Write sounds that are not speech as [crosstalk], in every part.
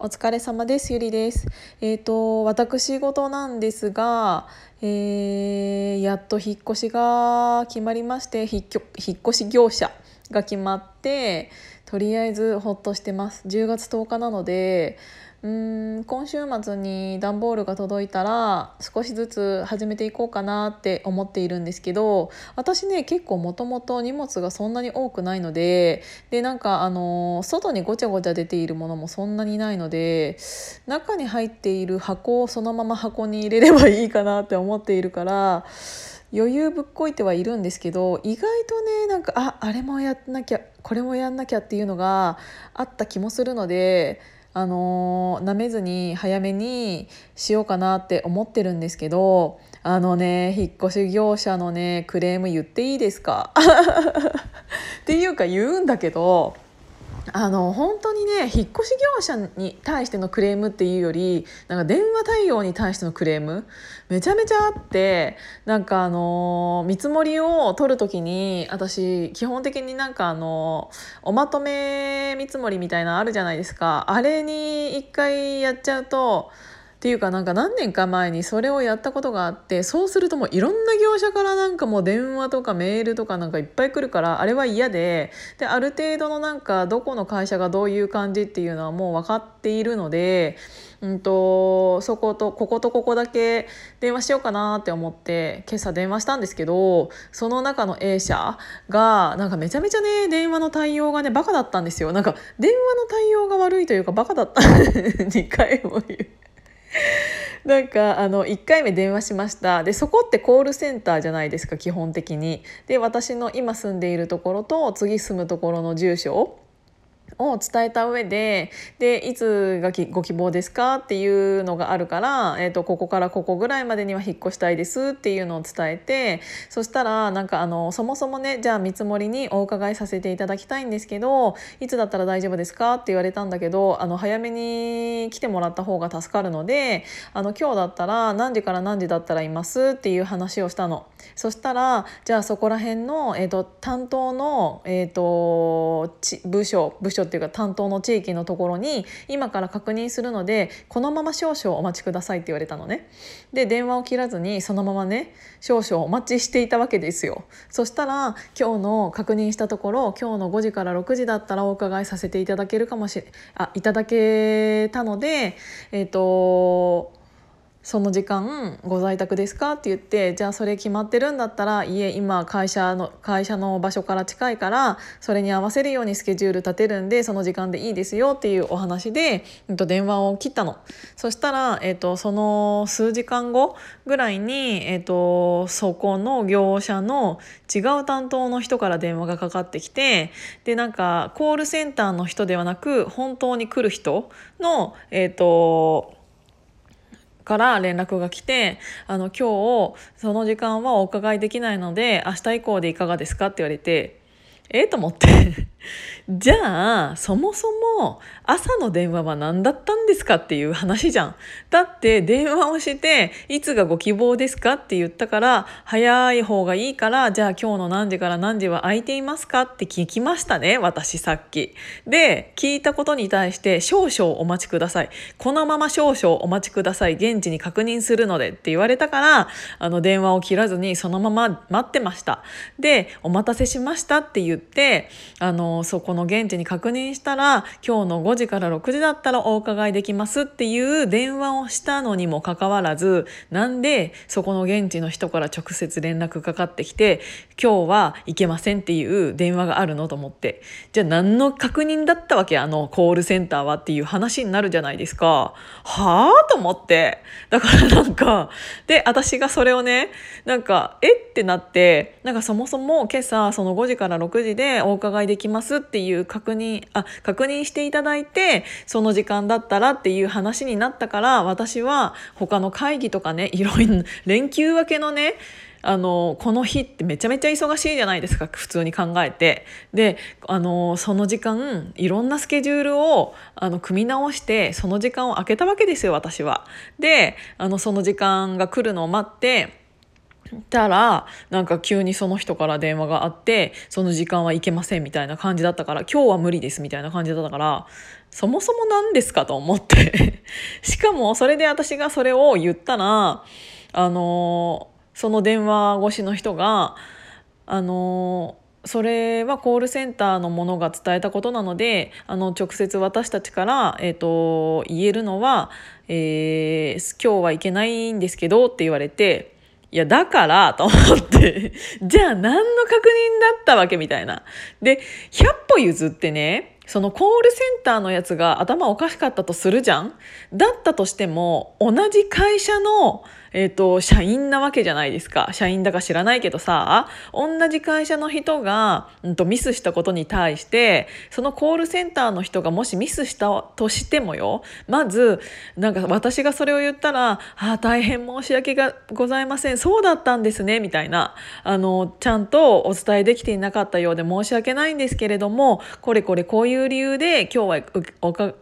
お疲れ様です。ゆりです。えっ、と、私事なんですが、えーやっと引っ越しが決まりまして、引っ引っ越し業者が決まって、とりあえずほっとしてます。10月10日なので、うん今週末に段ボールが届いたら少しずつ始めていこうかなって思っているんですけど私ね結構もともと荷物がそんなに多くないのででなんかあの外にごちゃごちゃ出ているものもそんなにないので中に入っている箱をそのまま箱に入れればいいかなって思っているから余裕ぶっこいてはいるんですけど意外とねなんかああれもやんなきゃこれもやんなきゃっていうのがあった気もするので。あの、舐めずに早めにしようかなって思ってるんですけどあのね引っ越し業者のねクレーム言っていいですか？[laughs] っていうか言うんだけどあの本当にね引っ越し業者に対してのクレームっていうよりなんか電話対応に対してのクレームめちゃめちゃあってなんかあの見積もりを取る時に私基本的になんかあのおまとめ見積もりみたいなのあるじゃないですか。あれに一回やっちゃうとっていうかなんか何年か前にそれをやったことがあってそうするともういろんな業者からなんかもう電話とかメールとかなんかいっぱい来るからあれは嫌でである程度のなんかどこの会社がどういう感じっていうのはもう分かっているので、うんと、そことこことここだけ電話しようかなって思って今朝電話したんですけどその中の A 社がなんかめちゃめちゃね電話の対応がねバカだったんですよなんか電話の対応が悪いというかバカだった [laughs] 2回も言う。なんかあの1回目電話しましたでそこってコールセンターじゃないですか基本的に。で私の今住んでいるところと次住むところの住所を伝えた上ででいつがご希望ですかっていうのがあるから、えー、とここからここぐらいまでには引っ越したいですっていうのを伝えてそしたらなんかあのそもそもねじゃあ見積もりにお伺いさせていただきたいんですけどいつだったら大丈夫ですか？って言われたんだけどあの早めに来てもらった方が助かるのであの今日だったら何時から何時だったらいます？っていう話をしたの。そしたらじゃあそこら辺の、えー、と担当の、えー、とち部署部署っていうか担当の地域のところに今から確認するのでこのまま少々お待ちくださいって言われたのね。で電話を切らずにそのままね少々お待ちしていたわけですよ。そしたら今日の確認したところ今日の5時から6時だったらお伺いさせていただけるかもしれあいただけたのでえっ、ー、とその時間ご在宅ですか?」って言って「じゃあそれ決まってるんだったらいえ今会社の会社の場所から近いからそれに合わせるようにスケジュール立てるんでその時間でいいですよ」っていうお話で、えっと、電話を切ったの。そしたら、えっと、その数時間後ぐらいに、えっと、そこの業者の違う担当の人から電話がかかってきてでなんかコールセンターの人ではなく本当に来る人のえっとから連絡が来て「あの今日その時間はお伺いできないので明日以降でいかがですか?」って言われてえ？えと思って [laughs] じゃあそもそも朝の電話は何だったんですかっていう話じゃん。だって電話をしていつがご希望ですかって言ったから早い方がいいからじゃあ今日の何時から何時は空いていますかって聞きましたね私さっき。で聞いたことに対して少々お待ちください。このまま少々お待ちください。現地に確認するのでって言われたからあの電話を切らずにそのまま待ってました。でお待たせしましたって言ってあのそこの現地に確認したら今日の5時から6時だったらお伺いできますっていう電話をしたのにもかかわらずなんでそこの現地の人から直接連絡かかってきて今日は行けませんっていう電話があるのと思って。じゃあ何の確認だったわけ？あのコールセンターはっていう話になるじゃないですか。はあ？と思って。だからなんかで私がそれをねなんかえ？ってなってなんかそもそも今朝その5時から6時でお伺いできますますっていう確認あ確認していただいてその時間だったらっていう話になったから私は他の会議とかねいろいろ連休明けのねあのこの日ってめちゃめちゃ忙しいじゃないですか普通に考えてであのその時間いろんなスケジュールをあの組み直してその時間を空けたわけですよ私は。であのその時間が来るのを待ってたらなんか急にその人から電話があってその時間はいけませんみたいな感じだったから今日は無理ですみたいな感じだったからそもそも何ですかと思って。[laughs] しかもそれで私がそれを言ったらあのその電話越しの人があのそれはコールセンターのものが伝えたことなのであの直接私たちから、えーと、言えるのは、えー、今日はいけないんですけどって言われていやだからと思って [laughs] じゃあ何の確認だったわけみたいな。で100歩譲ってねそのコールセンターのやつが頭おかしかったとするじゃんだったとしても同じ会社のえっ、ー、と、社員なわけじゃないですか。社員だか知らないけどさ、同じ会社の人が、うんと、ミスしたことに対して、そのコールセンターの人がもしミスしたとしてもよ、まず、なんか私がそれを言ったら、ああ、大変申し訳がございません。そうだったんですね、みたいな。あの、ちゃんとお伝えできていなかったようで申し訳ないんですけれども、これこれこういう理由で今日は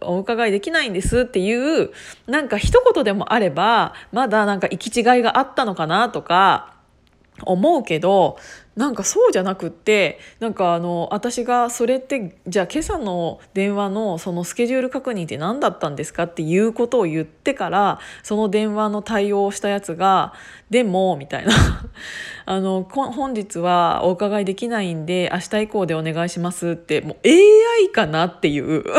お伺いできないんですっていう、なんか一言でもあれば、まだなんか行き違いがあったのかなとか思うけどなんかそうじゃなくってなんかあの私がそれってじゃあ今朝の電話のそのスケジュール確認って何だったんですかっていうことを言ってからその電話の対応をしたやつが「でも」みたいな。[laughs] あの「本日はお伺いできないんで明日以降でお願いします」ってもう AI かなっていう。[laughs]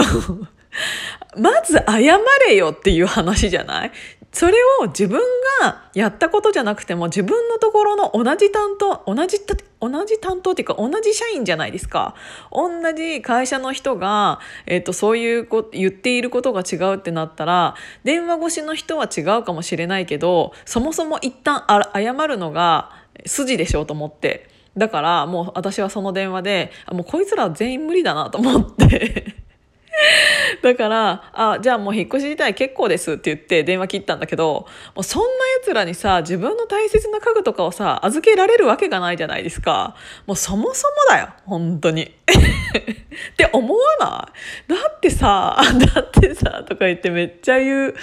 まず謝れよっていう話じゃない？それを自分がやったことじゃなくても自分のところの同じ担当同じ同じ担当っていうか同じ社員じゃないですか。同じ会社の人が、えーと、そういうこ言っていることが違うってなったら電話越しの人は違うかもしれないけどそもそも一旦謝るのが筋でしょうと思って。だからもう私はその電話でもうこいつら全員無理だなと思って。[laughs] だから、あ、じゃあもう引っ越し自体結構ですって言って電話切ったんだけど、もうそんな奴らにさ、自分の大切な家具とかをさ、預けられるわけがないじゃないですか。もうそもそもだよ、本当に。[laughs] って思わない？だってさ、[laughs] だってさ、とか言ってめっちゃ言う。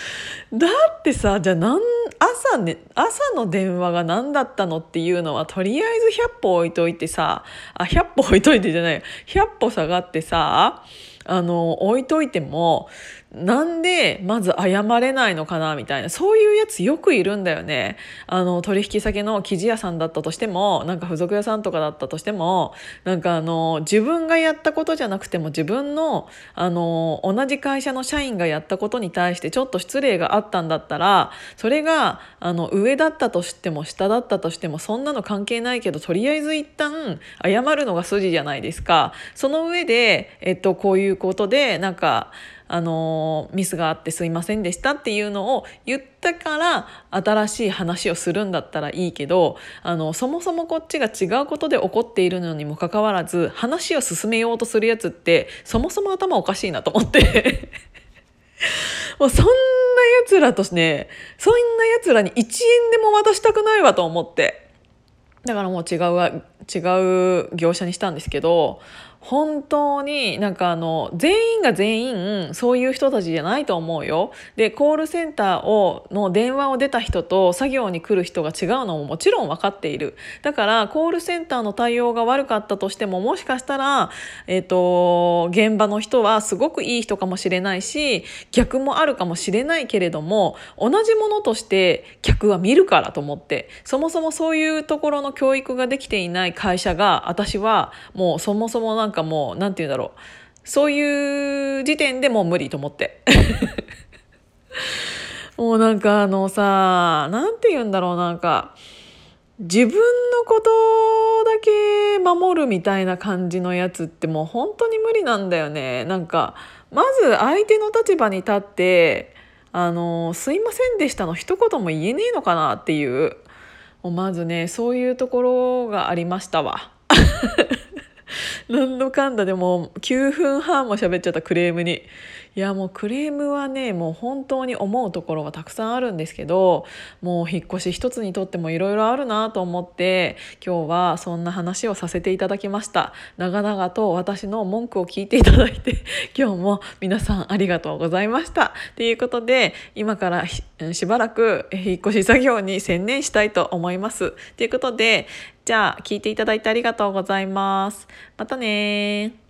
だってさ、じゃあなん、朝ね、朝の電話が何だったのっていうのは、とりあえず100歩置いといてさ、あ、100歩置いといてじゃない100歩下がってさ、あの置いといてもなんでまず謝れないのかなみたいなそういうやつよくいるんだよねあの取引先の生地屋さんだったとしてもなんか付属屋さんとかだったとしてもなんかあの自分がやったことじゃなくても自分のあの同じ会社の社員がやったことに対してちょっと失礼があったんだったらそれがあの上だったとしても下だったとしてもそんなの関係ないけどとりあえず一旦謝るのが筋じゃないですか。その上で、えっと、こういうことでなんかあのミスがあってすいませんでしたっていうのを言ったから新しい話をするんだったらいいけどあのそもそもこっちが違うことで起こっているのにもかかわらず話を進めようとするやつってそもそも頭おかしいなと思って。[laughs] もうそんな奴らとねそんな奴らに1円でも渡したくないわと思って。だからもう違う違う業者にしたんですけど本当になんかあの全員が全員そういう人たちじゃないと思うよ。でコールセンターをの電話を出た人と作業に来る人が違うのももちろん分かっている。だからコールセンターの対応が悪かったとしてももしかしたら、えーと、現場の人はすごくいい人かもしれないし逆もあるかもしれないけれども同じものとして客は見るからと思ってそもそもそういうところの教育ができていない会社が私はもうそもそもなんかかもう何て言うんだろう。そういう時点でもう無理と思って。[laughs] もうなんかあのさ何て言うんだろう。なんか自分のことだけ守るみたいな感じのやつってもう本当に無理なんだよね。なんかまず相手の立場に立って「あのすいませんでした」の一言も言えねえのかなっていう。もうまずねそういうところがありましたわ。何のかんだでも9分半も喋っちゃったクレームに。いやもうクレームはねもう本当に思うところはたくさんあるんですけどもう引っ越し一つにとってもいろいろあるなと思って今日はそんな話をさせていただきました。長々と私の文句を聞いていただいて [laughs] 今日も皆さんありがとうございました。ということで今からしばらく引っ越し作業に専念したいと思います。ということでじゃあ聞いていただいてありがとうございます。またね